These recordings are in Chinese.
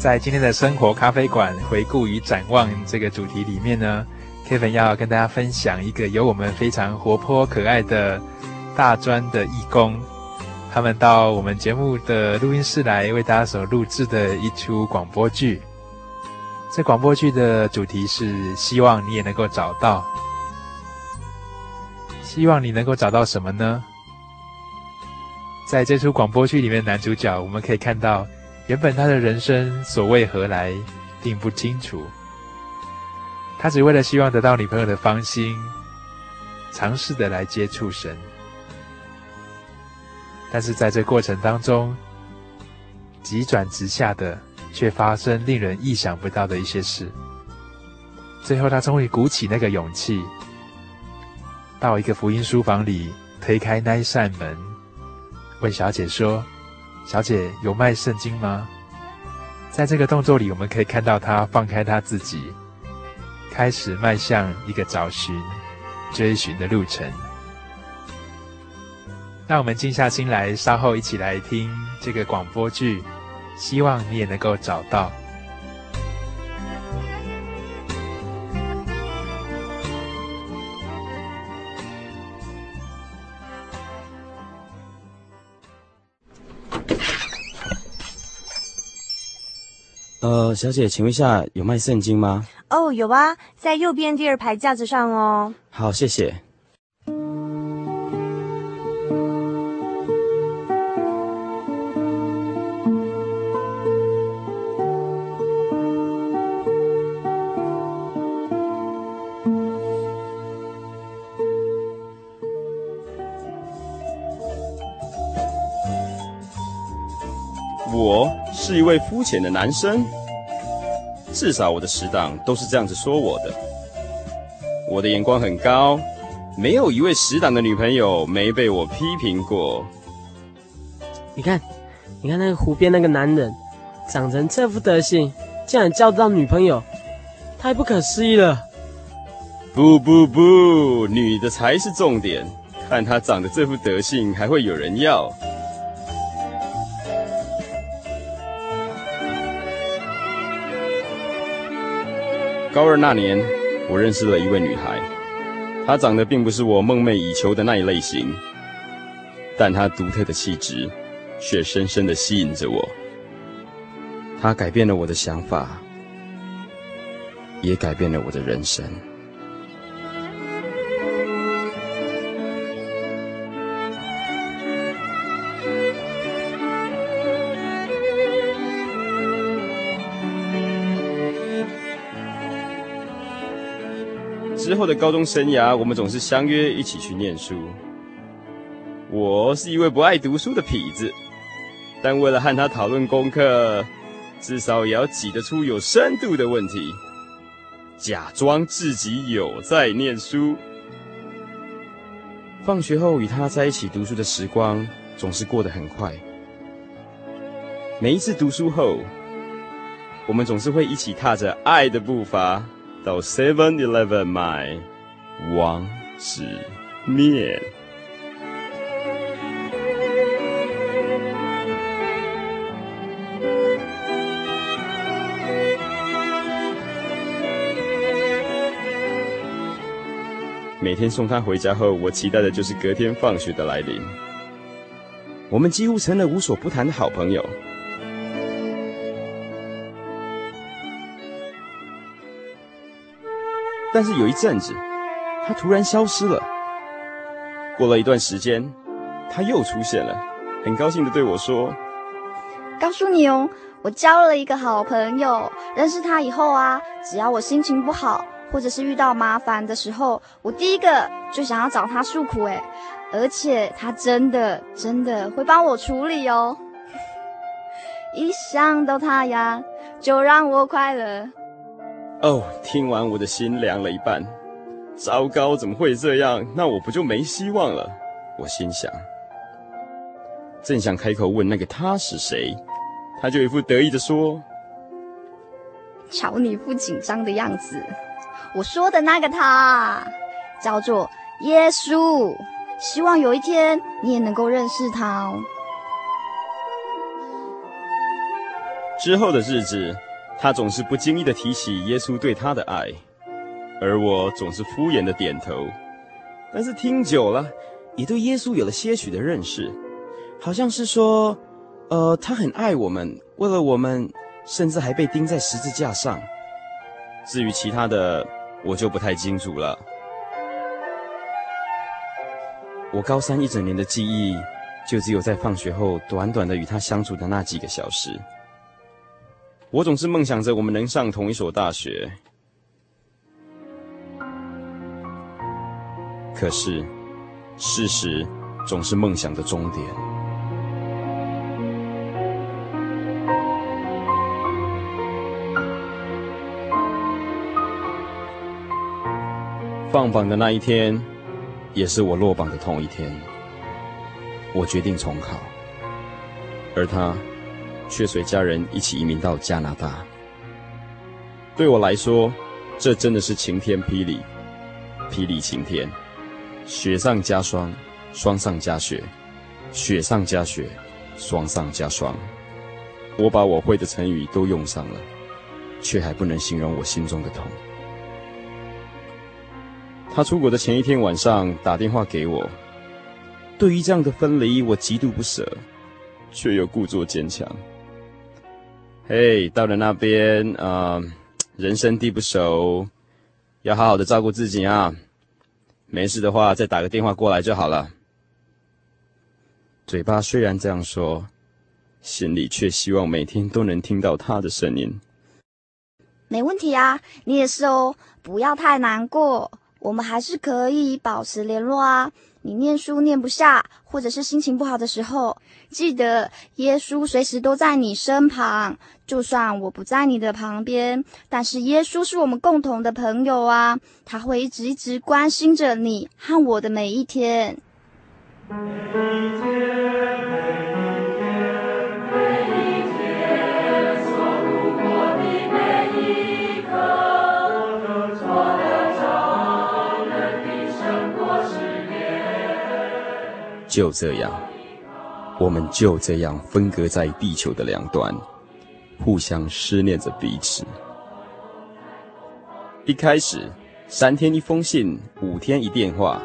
在今天的生活咖啡馆回顾与展望这个主题里面呢，Kevin 要跟大家分享一个由我们非常活泼可爱的大专的义工，他们到我们节目的录音室来为大家所录制的一出广播剧。这广播剧的主题是希望你也能够找到，希望你能够找到什么呢？在这出广播剧里面，男主角我们可以看到，原本他的人生所为何来，并不清楚。他只为了希望得到女朋友的芳心，尝试的来接触神。但是在这过程当中，急转直下的。却发生令人意想不到的一些事。最后，他终于鼓起那个勇气，到一个福音书房里推开那一扇门，问小姐说：“小姐，有卖圣经吗？”在这个动作里，我们可以看到他放开他自己，开始迈向一个找寻、追寻的路程。让我们静下心来，稍后一起来听这个广播剧。希望你也能够找到。呃，小姐，请问一下，有卖圣经吗？哦，有啊，在右边第二排架子上哦。好，谢谢。位肤浅的男生，至少我的死党都是这样子说我的。我的眼光很高，没有一位死党的女朋友没被我批评过。你看，你看那个湖边那个男人，长成这副德行，竟然交得到女朋友，太不可思议了。不不不，女的才是重点。看他长得这副德性，还会有人要。高二那年，我认识了一位女孩，她长得并不是我梦寐以求的那一类型，但她独特的气质却深深的吸引着我。她改变了我的想法，也改变了我的人生。之后的高中生涯，我们总是相约一起去念书。我是一位不爱读书的痞子，但为了和他讨论功课，至少也要挤得出有深度的问题，假装自己有在念书。放学后与他在一起读书的时光，总是过得很快。每一次读书后，我们总是会一起踏着爱的步伐。到 Seven Eleven 买王子面。每天送他回家后，我期待的就是隔天放学的来临。我们几乎成了无所不谈的好朋友。但是有一阵子，他突然消失了。过了一段时间，他又出现了，很高兴的对我说：“告诉你哦，我交了一个好朋友。认识他以后啊，只要我心情不好，或者是遇到麻烦的时候，我第一个就想要找他诉苦。诶，而且他真的真的会帮我处理哦。一想到他呀，就让我快乐。”哦，oh, 听完我的心凉了一半。糟糕，怎么会这样？那我不就没希望了？我心想。正想开口问那个他是谁，他就一副得意的说：“瞧你副紧张的样子。我说的那个他，叫做耶稣。希望有一天你也能够认识他哦。”之后的日子，他总是不经意地提起耶稣对他的爱，而我总是敷衍地点头。但是听久了，也对耶稣有了些许的认识，好像是说，呃，他很爱我们，为了我们，甚至还被钉在十字架上。至于其他的，我就不太清楚了。我高三一整年的记忆，就只有在放学后短短的与他相处的那几个小时。我总是梦想着我们能上同一所大学，可是事实总是梦想的终点。放榜的那一天，也是我落榜的同一天。我决定重考，而他。却随家人一起移民到加拿大。对我来说，这真的是晴天霹雳，霹雳晴天，雪上加霜，霜上加雪，雪上加雪，霜上加霜。我把我会的成语都用上了，却还不能形容我心中的痛。他出国的前一天晚上打电话给我，对于这样的分离，我极度不舍，却又故作坚强。嘿，hey, 到了那边啊，人生地不熟，要好好的照顾自己啊。没事的话，再打个电话过来就好了。嘴巴虽然这样说，心里却希望每天都能听到他的声音。没问题啊，你也是哦，不要太难过，我们还是可以保持联络啊。你念书念不下，或者是心情不好的时候，记得耶稣随时都在你身旁。就算我不在你的旁边，但是耶稣是我们共同的朋友啊，他会一直一直关心着你和我的每一天。就这样，我们就这样分隔在地球的两端，互相思念着彼此。一开始，三天一封信，五天一电话。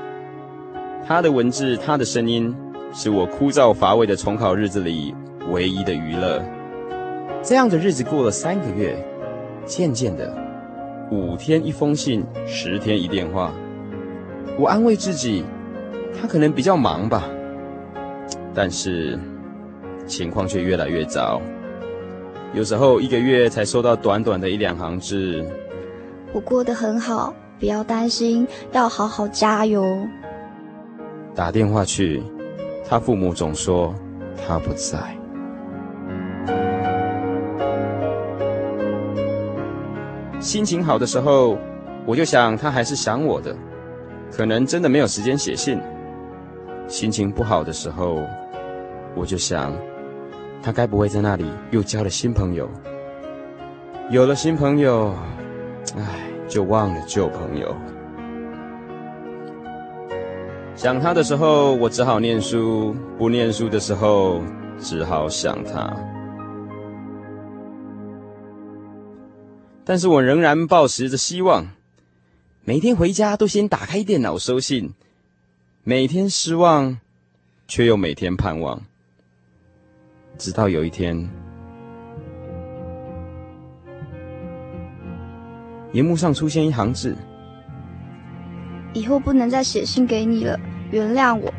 他的文字，他的声音，是我枯燥乏味的重考日子里唯一的娱乐。这样的日子过了三个月，渐渐的，五天一封信，十天一电话。我安慰自己，他可能比较忙吧。但是，情况却越来越糟。有时候一个月才收到短短的一两行字。我过得很好，不要担心，要好好加油。打电话去，他父母总说他不在。心情好的时候，我就想他还是想我的，可能真的没有时间写信。心情不好的时候，我就想，他该不会在那里又交了新朋友？有了新朋友，唉，就忘了旧朋友。想他的时候，我只好念书；不念书的时候，只好想他。但是我仍然抱持着希望，每天回家都先打开电脑收信，每天失望，却又每天盼望。直到有一天，荧幕上出现一行字：“以后不能再写信给你了，原谅我。”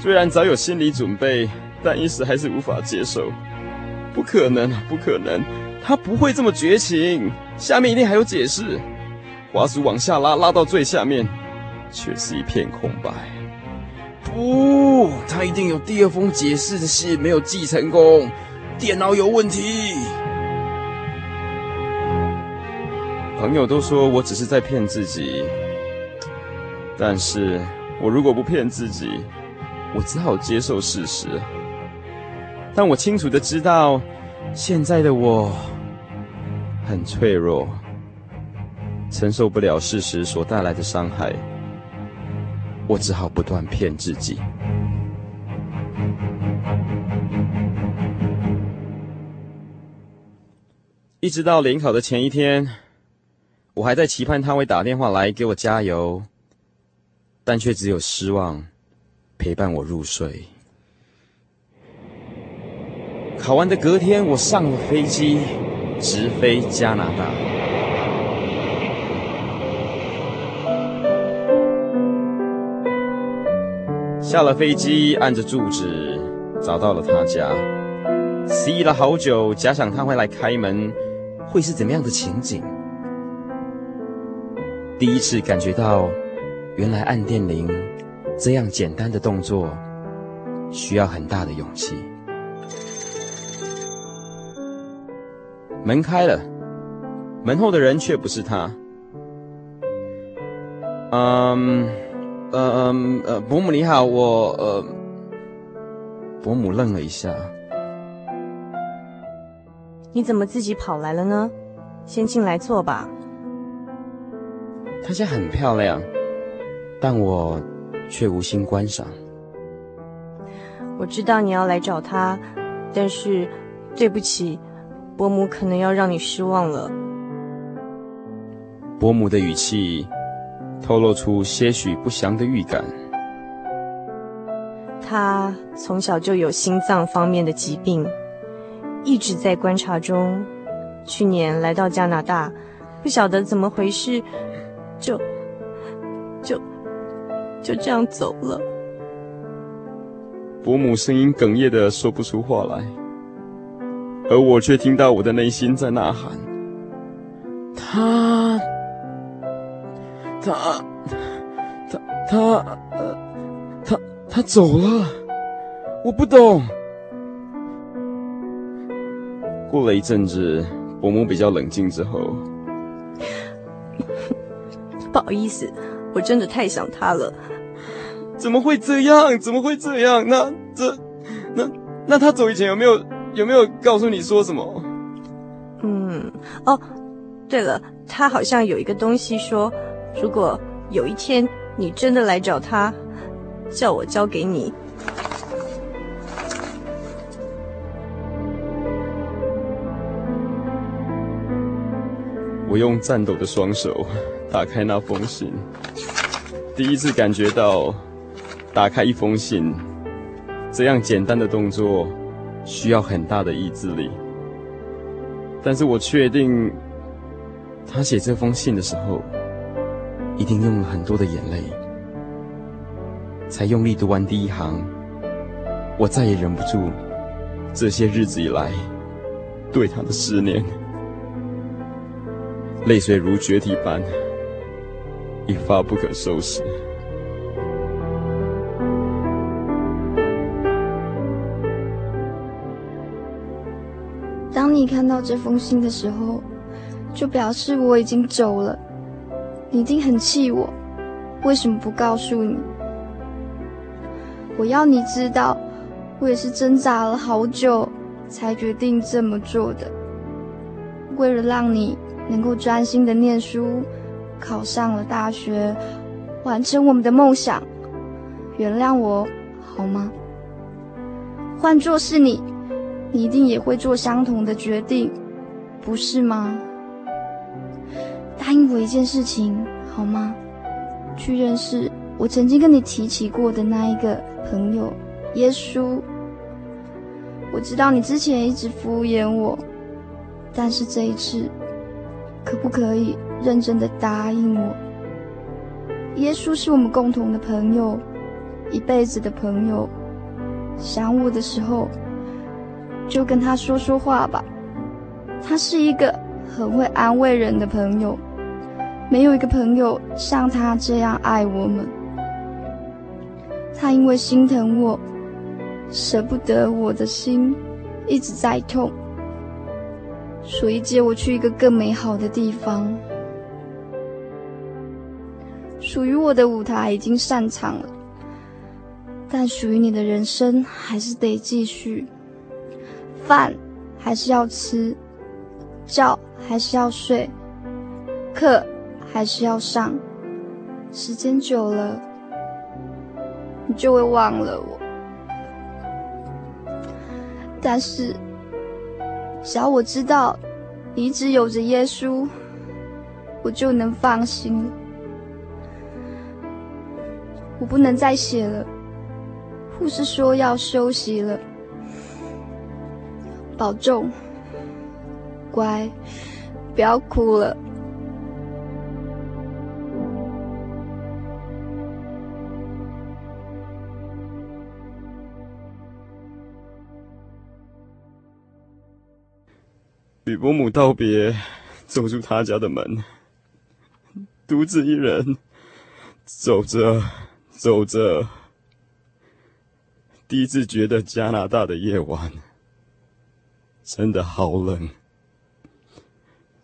虽然早有心理准备，但一时还是无法接受。不可能啊，不可能，他不会这么绝情。下面一定还有解释。滑鼠往下拉，拉到最下面，却是一片空白。不，他一定有第二封解释的信没有寄成功，电脑有问题。朋友都说我只是在骗自己，但是我如果不骗自己，我只好接受事实。但我清楚的知道，现在的我很脆弱。承受不了事实所带来的伤害，我只好不断骗自己。一直到联考的前一天，我还在期盼他会打电话来给我加油，但却只有失望陪伴我入睡。考完的隔天，我上了飞机，直飞加拿大。下了飞机，按着住址找到了他家，思议了好久，假想他会来开门。会是怎么样的情景？第一次感觉到，原来按电铃这样简单的动作，需要很大的勇气。门开了，门后的人却不是他。嗯，呃，嗯，呃，伯母你好，我，呃，伯母愣了一下。你怎么自己跑来了呢？先进来坐吧。她家很漂亮，但我却无心观赏。我知道你要来找她，但是对不起，伯母可能要让你失望了。伯母的语气透露出些许不祥的预感。他从小就有心脏方面的疾病。一直在观察中，去年来到加拿大，不晓得怎么回事，就就就这样走了。伯母声音哽咽的说不出话来，而我却听到我的内心在呐喊：他，他，他，他，呃，他，他走了，我不懂。过了一阵子，伯母比较冷静之后，不好意思，我真的太想他了。怎么会这样？怎么会这样？那这，那那他走以前有没有有没有告诉你说什么？嗯，哦，对了，他好像有一个东西说，如果有一天你真的来找他，叫我交给你。我用颤抖的双手打开那封信，第一次感觉到打开一封信这样简单的动作需要很大的意志力。但是我确定，他写这封信的时候一定用了很多的眼泪，才用力读完第一行。我再也忍不住这些日子以来对他的思念。泪水如决堤般，一发不可收拾。当你看到这封信的时候，就表示我已经走了。你一定很气我，为什么不告诉你？我要你知道，我也是挣扎了好久，才决定这么做的。为了让你。能够专心的念书，考上了大学，完成我们的梦想，原谅我好吗？换作是你，你一定也会做相同的决定，不是吗？答应我一件事情好吗？去认识我曾经跟你提起过的那一个朋友，耶稣。我知道你之前一直敷衍我，但是这一次。可不可以认真的答应我？耶稣是我们共同的朋友，一辈子的朋友。想我的时候，就跟他说说话吧。他是一个很会安慰人的朋友，没有一个朋友像他这样爱我们。他因为心疼我，舍不得我的心一直在痛。所以接我去一个更美好的地方。属于我的舞台已经散场了，但属于你的人生还是得继续。饭还是要吃，觉还是要睡，课还是要上。时间久了，你就会忘了我。但是，只要我知道你一直有着耶稣，我就能放心。我不能再写了，护士说要休息了。保重，乖，不要哭了。与伯母道别，走出他家的门，独自一人走着走着，第一次觉得加拿大的夜晚真的好冷。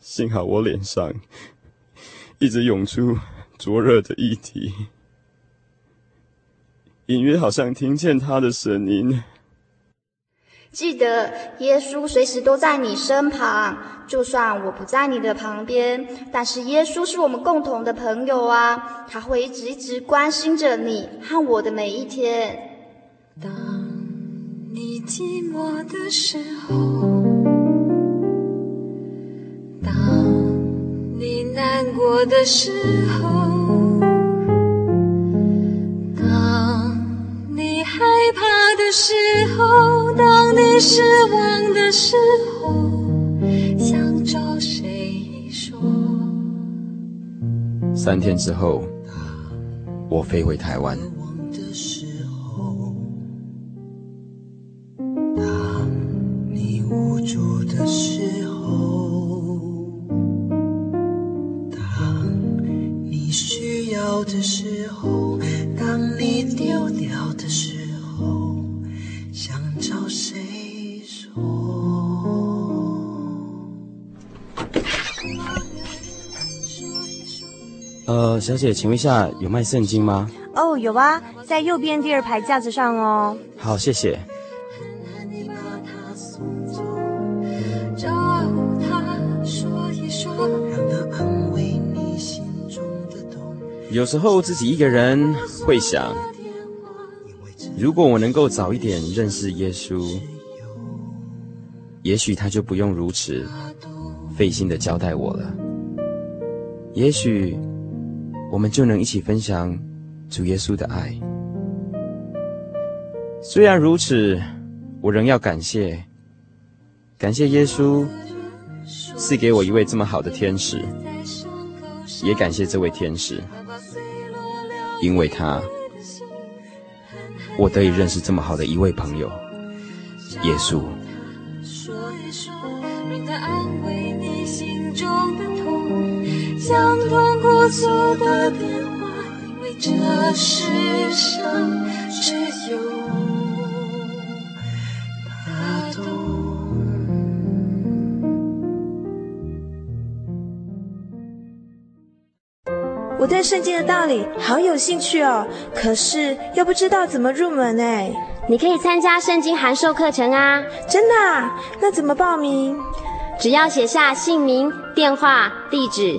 幸好我脸上一直涌出灼热的液体，隐约好像听见他的声音。记得耶稣随时都在你身旁，就算我不在你的旁边，但是耶稣是我们共同的朋友啊，他会一直一直关心着你和我的每一天。当你寂寞的时候，当你难过的时候。失望的时候，想找谁说？三天之后，我飞回台湾。呃，小姐，请问一下有卖圣经吗？哦，有啊，在右边第二排架子上哦。好，谢谢。有时候自己一个人会想，如果我能够早一点认识耶稣，也许他就不用如此费心的交代我了。也许。我们就能一起分享主耶稣的爱。虽然如此，我仍要感谢，感谢耶稣赐给我一位这么好的天使，也感谢这位天使，因为他，我得以认识这么好的一位朋友，耶稣。因为这世上只有。我对圣经的道理好有兴趣哦，可是又不知道怎么入门哎。你可以参加圣经函授课程啊！真的啊？那怎么报名？只要写下姓名、电话、地址。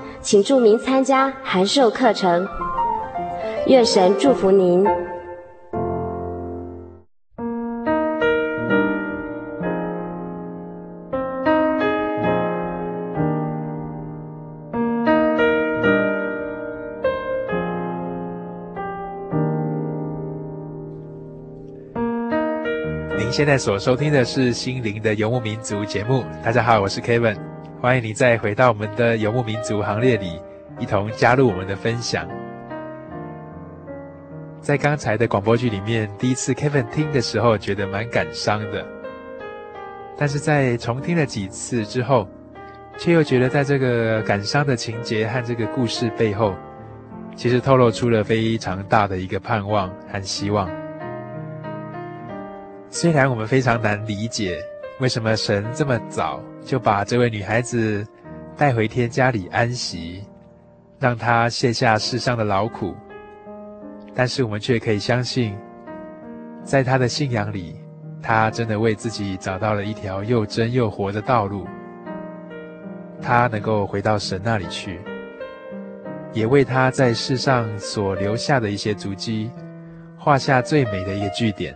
请注明参加函授课程，愿神祝福您。您现在所收听的是《心灵的游牧民族》节目。大家好，我是 Kevin。欢迎你再回到我们的游牧民族行列里，一同加入我们的分享。在刚才的广播剧里面，第一次 Kevin 听的时候觉得蛮感伤的，但是在重听了几次之后，却又觉得在这个感伤的情节和这个故事背后，其实透露出了非常大的一个盼望和希望。虽然我们非常难理解，为什么神这么早就把这位女孩子带回天家里安息，让她卸下世上的劳苦，但是我们却可以相信，在她的信仰里，她真的为自己找到了一条又真又活的道路。她能够回到神那里去，也为她在世上所留下的一些足迹，画下最美的一个句点。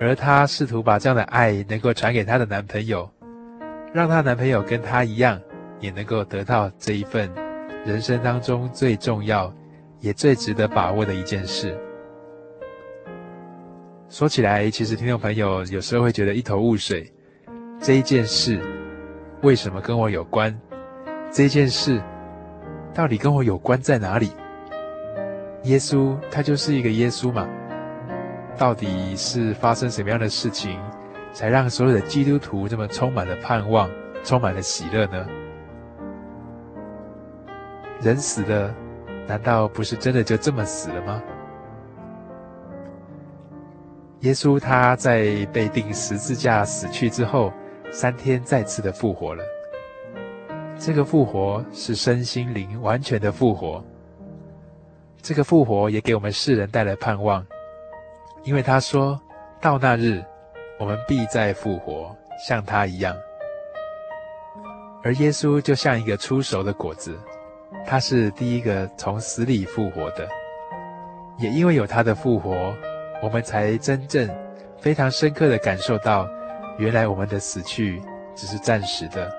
而她试图把这样的爱能够传给她的男朋友，让她男朋友跟她一样，也能够得到这一份人生当中最重要也最值得把握的一件事。说起来，其实听众朋友有时候会觉得一头雾水，这一件事为什么跟我有关？这件事到底跟我有关在哪里？耶稣他就是一个耶稣嘛。到底是发生什么样的事情，才让所有的基督徒这么充满了盼望，充满了喜乐呢？人死了，难道不是真的就这么死了吗？耶稣他在被钉十字架死去之后，三天再次的复活了。这个复活是身心灵完全的复活。这个复活也给我们世人带来盼望。因为他说到那日，我们必再复活，像他一样。而耶稣就像一个初熟的果子，他是第一个从死里复活的。也因为有他的复活，我们才真正非常深刻地感受到，原来我们的死去只是暂时的。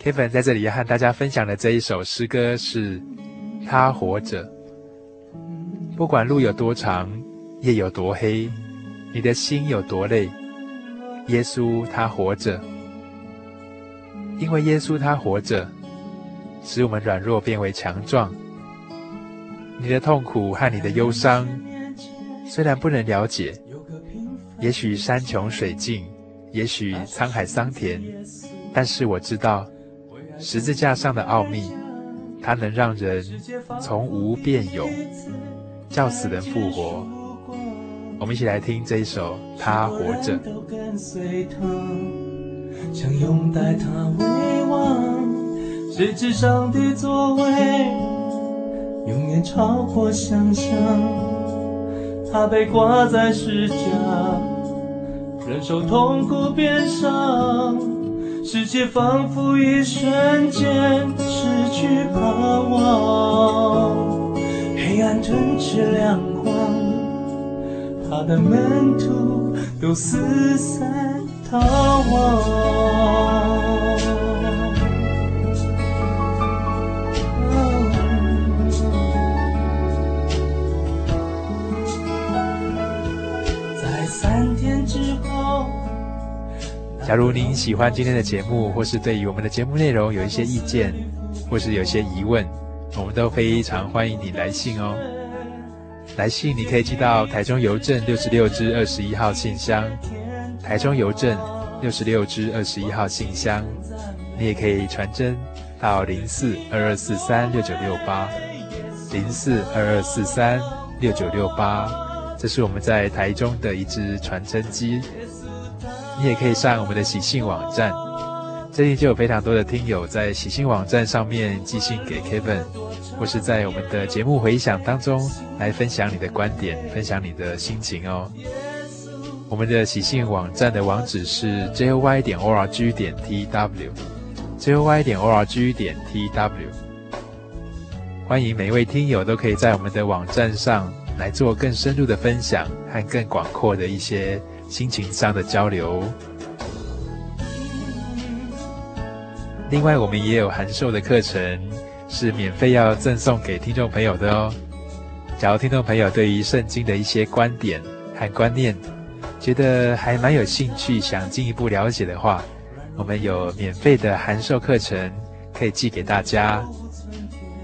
Kevin 在这里要和大家分享的这一首诗歌是《他活着》。不管路有多长，夜有多黑，你的心有多累，耶稣他活着。因为耶稣他活着，使我们软弱变为强壮。你的痛苦和你的忧伤，虽然不能了解，也许山穷水尽，也许沧海桑田，但是我知道，十字架上的奥秘，它能让人从无变有。叫死人复活，我们一起来听这一首《他活着》。想拥戴他为王，谁知上帝作为永远超过想象。他被挂在十架，忍受痛苦鞭伤，世界仿佛一瞬间失去盼望。黑暗吞噬亮光，他的门徒都四散逃亡。在三天之后，假如您喜欢今天的节目，或是对于我们的节目内容有一些意见，或是有些疑问。都非常欢迎你来信哦。来信你可以寄到台中邮政六十六支二十一号信箱，台中邮政六十六支二十一号信箱。你也可以传真到零四二二四三六九六八，零四二二四三六九六八。这是我们在台中的一支传真机。你也可以上我们的喜信网站。最近就有非常多的听友在喜信网站上面寄信给 Kevin，或是在我们的节目回响当中来分享你的观点，分享你的心情哦。我们的喜信网站的网址是 joy 点 org 点 tw，joy 点 org 点 tw。欢迎每一位听友都可以在我们的网站上来做更深入的分享和更广阔的一些心情上的交流。另外，我们也有函授的课程，是免费要赠送给听众朋友的哦。假如听众朋友对于圣经的一些观点和观念，觉得还蛮有兴趣，想进一步了解的话，我们有免费的函授课程可以寄给大家。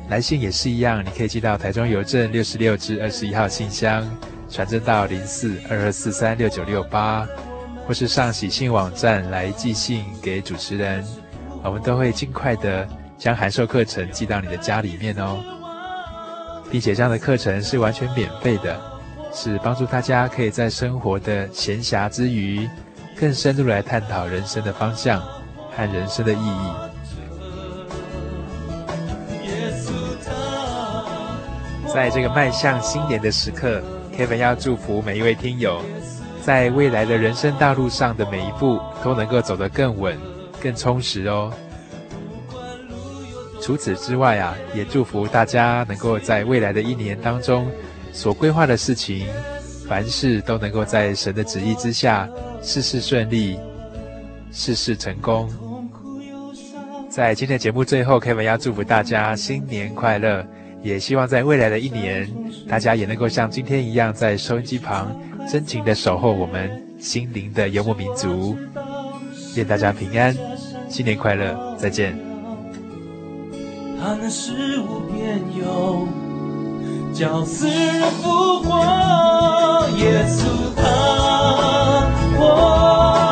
来信也是一样，你可以寄到台中邮政六十六至二十一号信箱，传真到零四二二四三六九六八，或是上喜信网站来寄信给主持人。我们都会尽快的将函授课程寄到你的家里面哦，并且这样的课程是完全免费的，是帮助大家可以在生活的闲暇之余，更深入来探讨人生的方向和人生的意义。在这个迈向新年的时刻，Kevin 要祝福每一位听友，在未来的人生道路上的每一步都能够走得更稳、更充实哦。除此之外啊，也祝福大家能够在未来的一年当中所规划的事情，凡事都能够在神的旨意之下，事事顺利，事事成功。在今天的节目最后开门要祝福大家新年快乐。也希望在未来的一年，大家也能够像今天一样，在收音机旁真情的守候我们心灵的游牧民族。愿大家平安，新年快乐，再见。他那是无边有，叫死人复活，耶稣他活